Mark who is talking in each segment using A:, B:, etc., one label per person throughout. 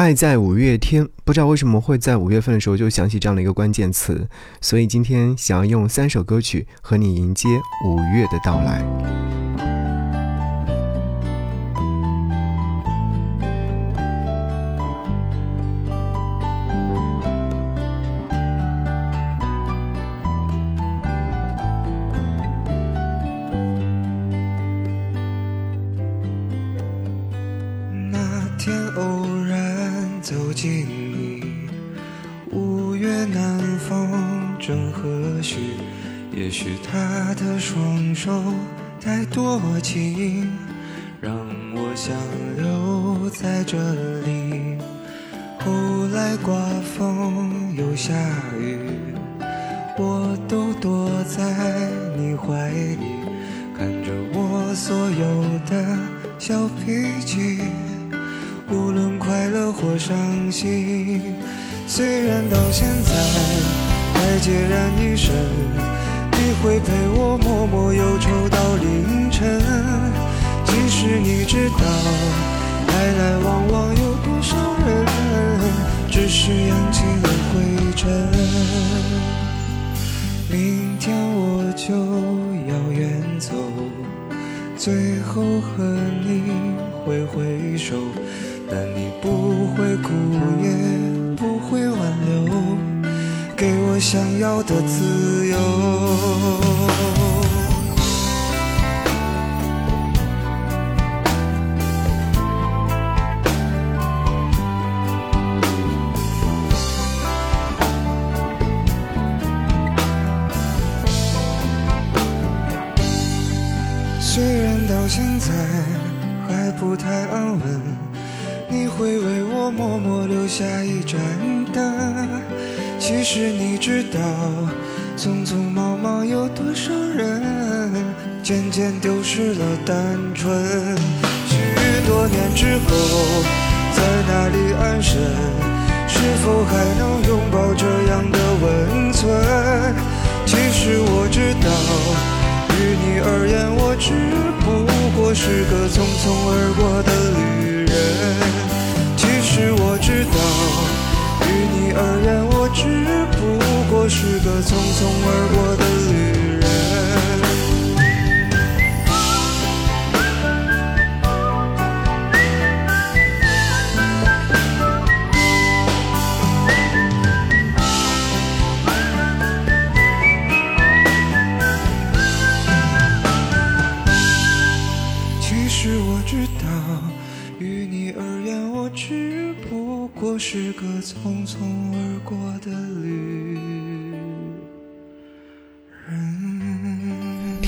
A: 爱在五月天，不知道为什么会在五月份的时候就想起这样的一个关键词，所以今天想要用三首歌曲和你迎接五月的到来。
B: 五月南风正和煦，也许他的双手太多情，让我想留在这里。后来刮风又下雨，我都躲在你怀里，看着我所有的小脾气。无论快乐或伤心，虽然到现在还孑然一身，你会陪我默默忧愁到凌晨。其实你知道，来来往往有多少人，只是扬起了灰尘。明天我就要远走，最后和你挥挥手。但你不会哭，也不会挽留，给我想要的自由。知道，匆匆忙忙有多少人，渐渐丢失了单纯。许多年之后，在哪里安身？是否还能拥抱这样的温存？其实我知道，于你而言，我只不过是个匆匆而过的旅人。其实我知道，而言，我只不过是个匆匆而过的旅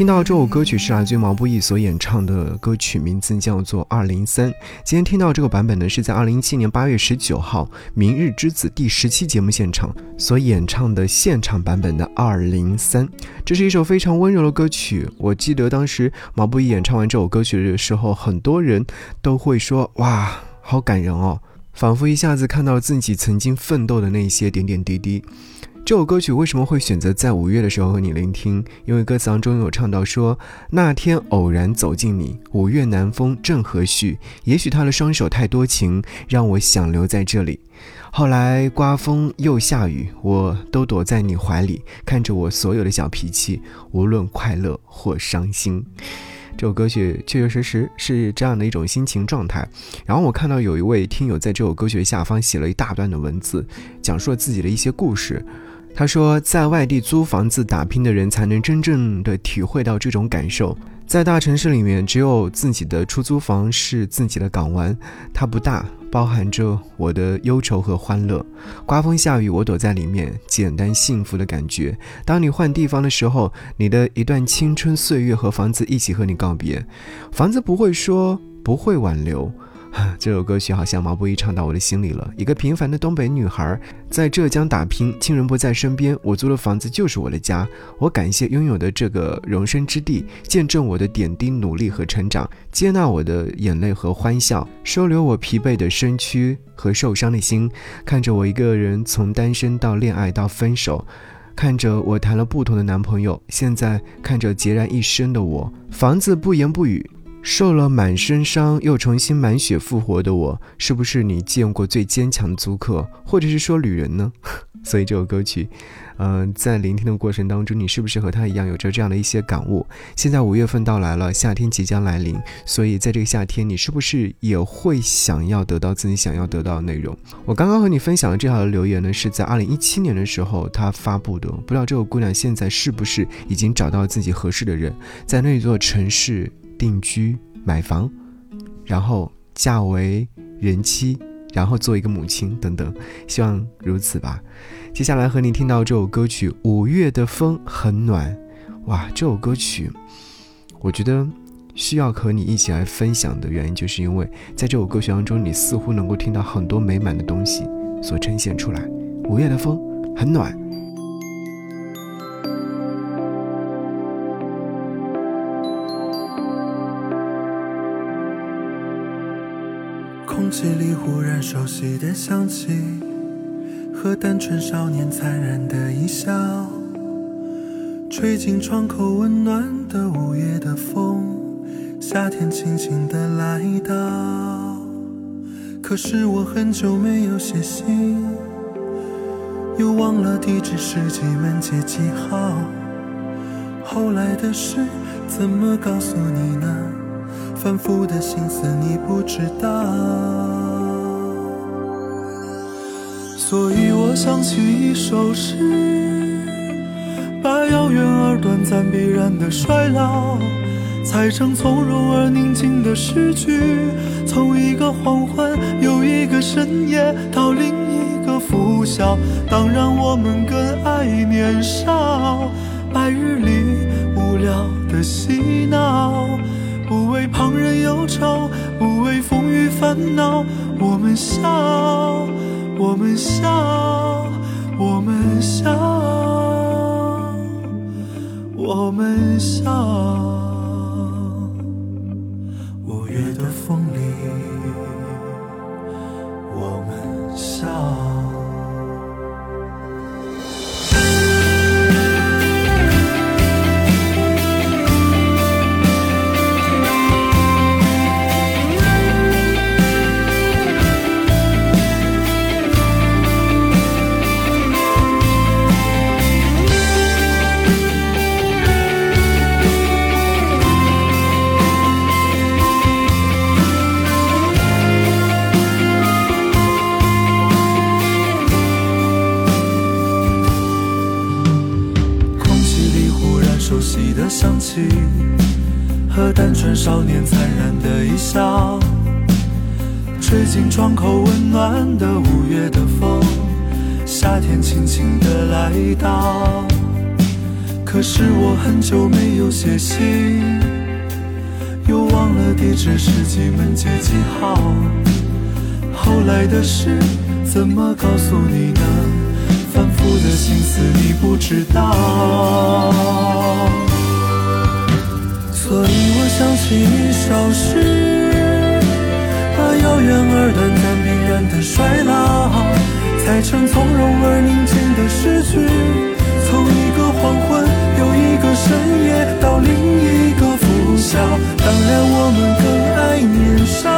A: 听到这首歌曲是来自于毛不易所演唱的歌曲，名字叫做《二零三》。今天听到这个版本呢，是在二零一七年八月十九号《明日之子》第十期节目现场所演唱的现场版本的《二零三》。这是一首非常温柔的歌曲。我记得当时毛不易演唱完这首歌曲的时候，很多人都会说：“哇，好感人哦。”仿佛一下子看到自己曾经奋斗的那些点点滴滴。这首歌曲为什么会选择在五月的时候和你聆听？因为歌词当中有唱到说：“那天偶然走进你，五月南风正和煦，也许他的双手太多情，让我想留在这里。后来刮风又下雨，我都躲在你怀里，看着我所有的小脾气，无论快乐或伤心。”这首歌曲确确实实是这样的一种心情状态。然后我看到有一位听友在这首歌曲下方写了一大段的文字，讲述了自己的一些故事。他说，在外地租房子打拼的人才能真正的体会到这种感受。在大城市里面，只有自己的出租房是自己的港湾，它不大，包含着我的忧愁和欢乐。刮风下雨，我躲在里面，简单幸福的感觉。当你换地方的时候，你的一段青春岁月和房子一起和你告别，房子不会说，不会挽留。这首歌曲好像毛不易唱到我的心里了。一个平凡的东北女孩，在浙江打拼，亲人不在身边，我租的房子就是我的家。我感谢拥有的这个容身之地，见证我的点滴努力和成长，接纳我的眼泪和欢笑，收留我疲惫的身躯和受伤的心。看着我一个人从单身到恋爱到分手，看着我谈了不同的男朋友，现在看着孑然一身的我，房子不言不语。受了满身伤又重新满血复活的我，是不是你见过最坚强的租客，或者是说旅人呢？所以这首歌曲，嗯，在聆听的过程当中，你是不是和他一样有着这样的一些感悟？现在五月份到来了，夏天即将来临，所以在这个夏天，你是不是也会想要得到自己想要得到的内容？我刚刚和你分享的这条留言呢，是在二零一七年的时候他发布的，不知道这个姑娘现在是不是已经找到自己合适的人，在那座城市。定居买房，然后嫁为人妻，然后做一个母亲等等，希望如此吧。接下来和你听到这首歌曲《五月的风很暖》，哇，这首歌曲，我觉得需要和你一起来分享的原因，就是因为在这首歌曲当中，你似乎能够听到很多美满的东西所呈现出来。五月的风很暖。
C: 空气里忽然熟悉的香气，和单纯少年灿然的一笑，吹进窗口温暖的午夜的风，夏天轻轻的来到。可是我很久没有写信，又忘了地址是几门街几号。后来的事怎么告诉你呢？反复的心思你不知所以我想起一首诗，把遥远而短暂必然的衰老，裁成从容而宁静的诗句，从一个黄昏又一个深夜到另一个拂晓，当然我们更爱年少，白日里无聊的嬉闹。不为旁人忧愁，不为风雨烦恼，我们笑，我们笑，我们笑，我们笑。熟悉的香气和单纯少年灿然的一笑，吹进窗口温暖的五月的风，夏天轻轻地来到。可是我很久没有写信，又忘了地址是几门街几号。后来的事怎么告诉你呢？反复的心思你不知道。成从容而宁静的诗句。从一个黄昏又一个深夜到另一个拂晓，当然我们更爱年少。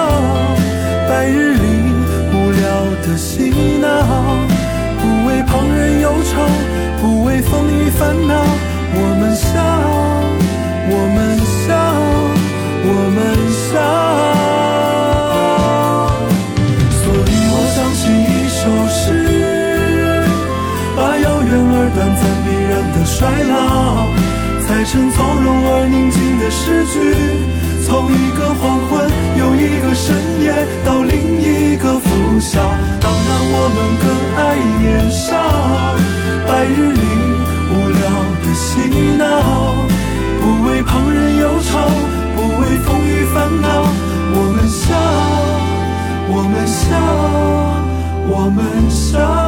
C: 白日里无聊的嬉闹，不为旁人忧愁，不为风雨烦恼，我们相，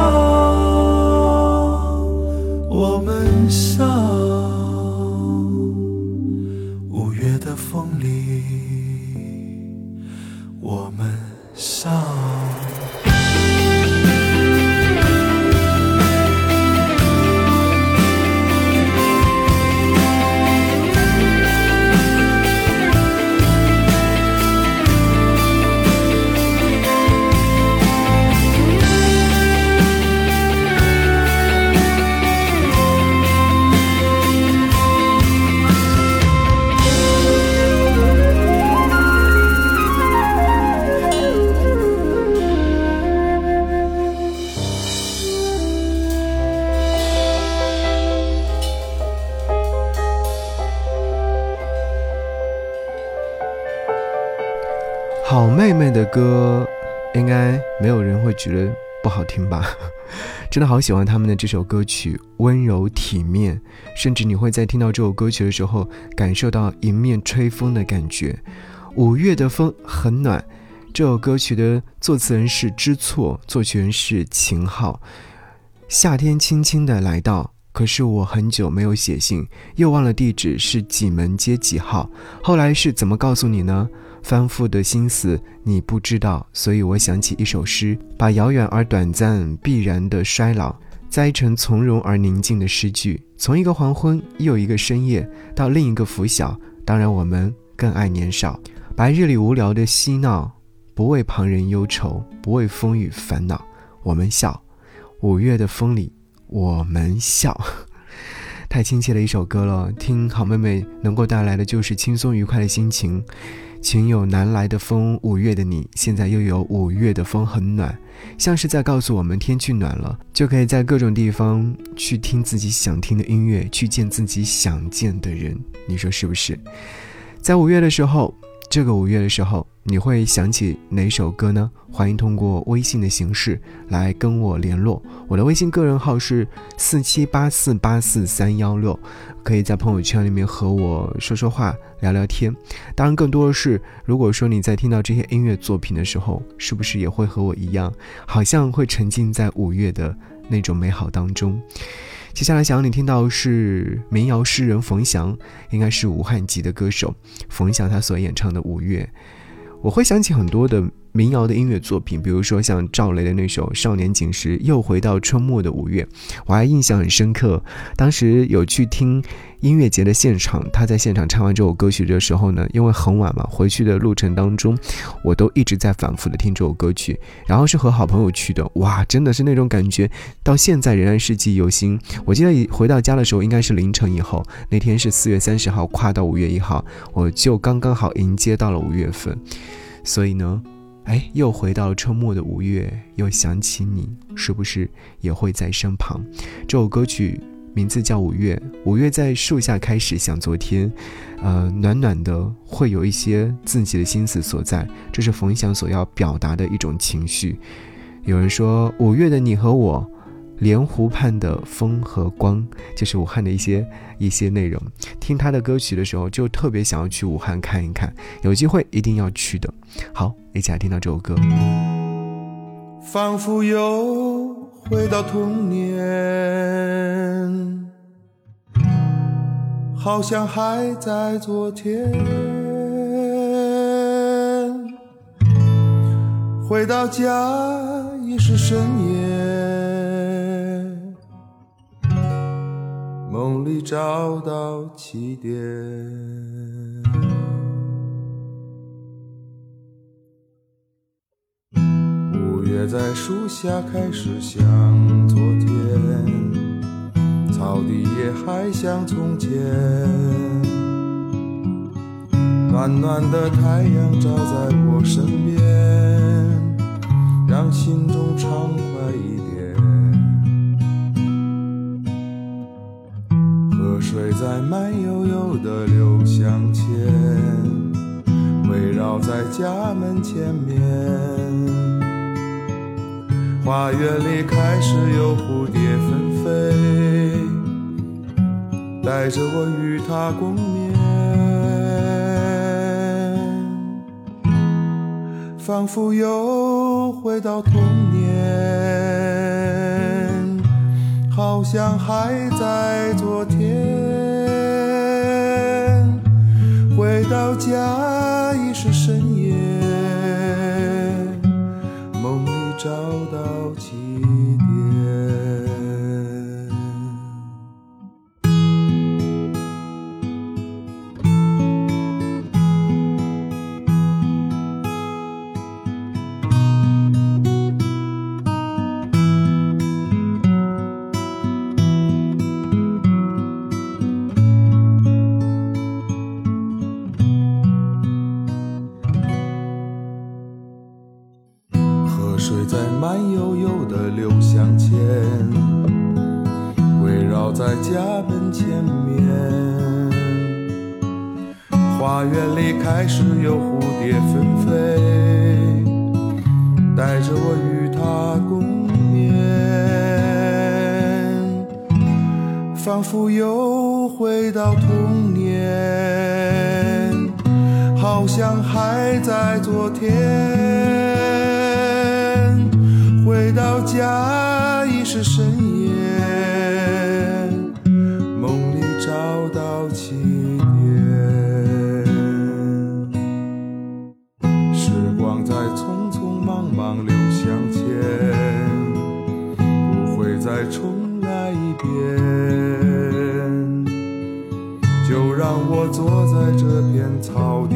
C: 好妹妹的
A: 歌，应该没有人会觉得不好听吧？真的好喜欢他们的这首歌曲，温柔体面，甚至你会在听到这首歌曲的时候，感受到迎面吹风的感觉。五月的风很暖。这首歌曲的作词人是知错，作曲人是秦昊。夏天轻轻的来到，可是我很久没有写信，又忘了地址是几门街几号。后来是怎么告诉你呢？翻覆的心思你不知道，所以我想起一首诗，把遥远而短暂、必然的衰老，栽成从容而宁静的诗句。从一个黄昏，又一个深夜，到另一个拂晓。当然，我们更爱年少，白日里无聊的嬉闹。不为旁人忧愁，不为风雨烦恼，我们笑。五月的风里，我们笑。太亲切的一首歌了，听好妹妹能够带来的就是轻松愉快的心情。情有难来的风，五月的你，现在又有五月的风很暖，像是在告诉我们天气暖了，就可以在各种地方去听自己想听的音乐，去见自己想见的人。你说是不是？在五月的时候。这个五月的时候，你会想起哪首歌呢？欢迎通过微信的形式来跟我联络。我的微信个人号是四七八四八四三幺六，可以在朋友圈里面和我说说话、聊聊天。当然，更多的是，如果说你在听到这些音乐作品的时候，是不是也会和我一样，好像会沉浸在五月的那种美好当中？接下来想让你听到是民谣诗人冯翔，应该是武汉籍的歌手。冯翔他所演唱的《五月》，我会想起很多的。民谣的音乐作品，比如说像赵雷的那首《少年锦时》，又回到春末的五月，我还印象很深刻。当时有去听音乐节的现场，他在现场唱完这首歌曲的时候呢，因为很晚嘛，回去的路程当中，我都一直在反复的听这首歌曲。然后是和好朋友去的，哇，真的是那种感觉，到现在仍然是记忆犹新。我记得回到家的时候应该是凌晨以后，那天是四月三十号，跨到五月一号，我就刚刚好迎接到了五月份，所以呢。哎，又回到春末的五月，又想起你，是不是也会在身旁？这首歌曲名字叫《五月》，五月在树下开始想昨天，呃，暖暖的，会有一些自己的心思所在，这是冯翔所要表达的一种情绪。有人说，五月的你和我。莲湖畔的风和光，就是武汉的一些一些内容。听他的歌曲的时候，就特别想要去武汉看一看，有机会一定要去的。好，一起来听到这首歌。
D: 仿佛又回到童年，好像还在昨天。回到家已是深夜。梦里找到起点，五月在树下开始像昨天，草地也还像从前，暖暖的太阳照在我身边，让心中畅快河水在慢悠悠地流向前，围绕在家门前面。花园里开始有蝴蝶纷飞，带着我与它共眠。仿佛又回到童年，好像还在昨天。回到家已是深夜，开始有蝴蝶纷飞，带着我与他共眠，仿佛又回到童年，好像还在昨天。回到家已是深夜，梦里找重来一遍。就让我坐在这片草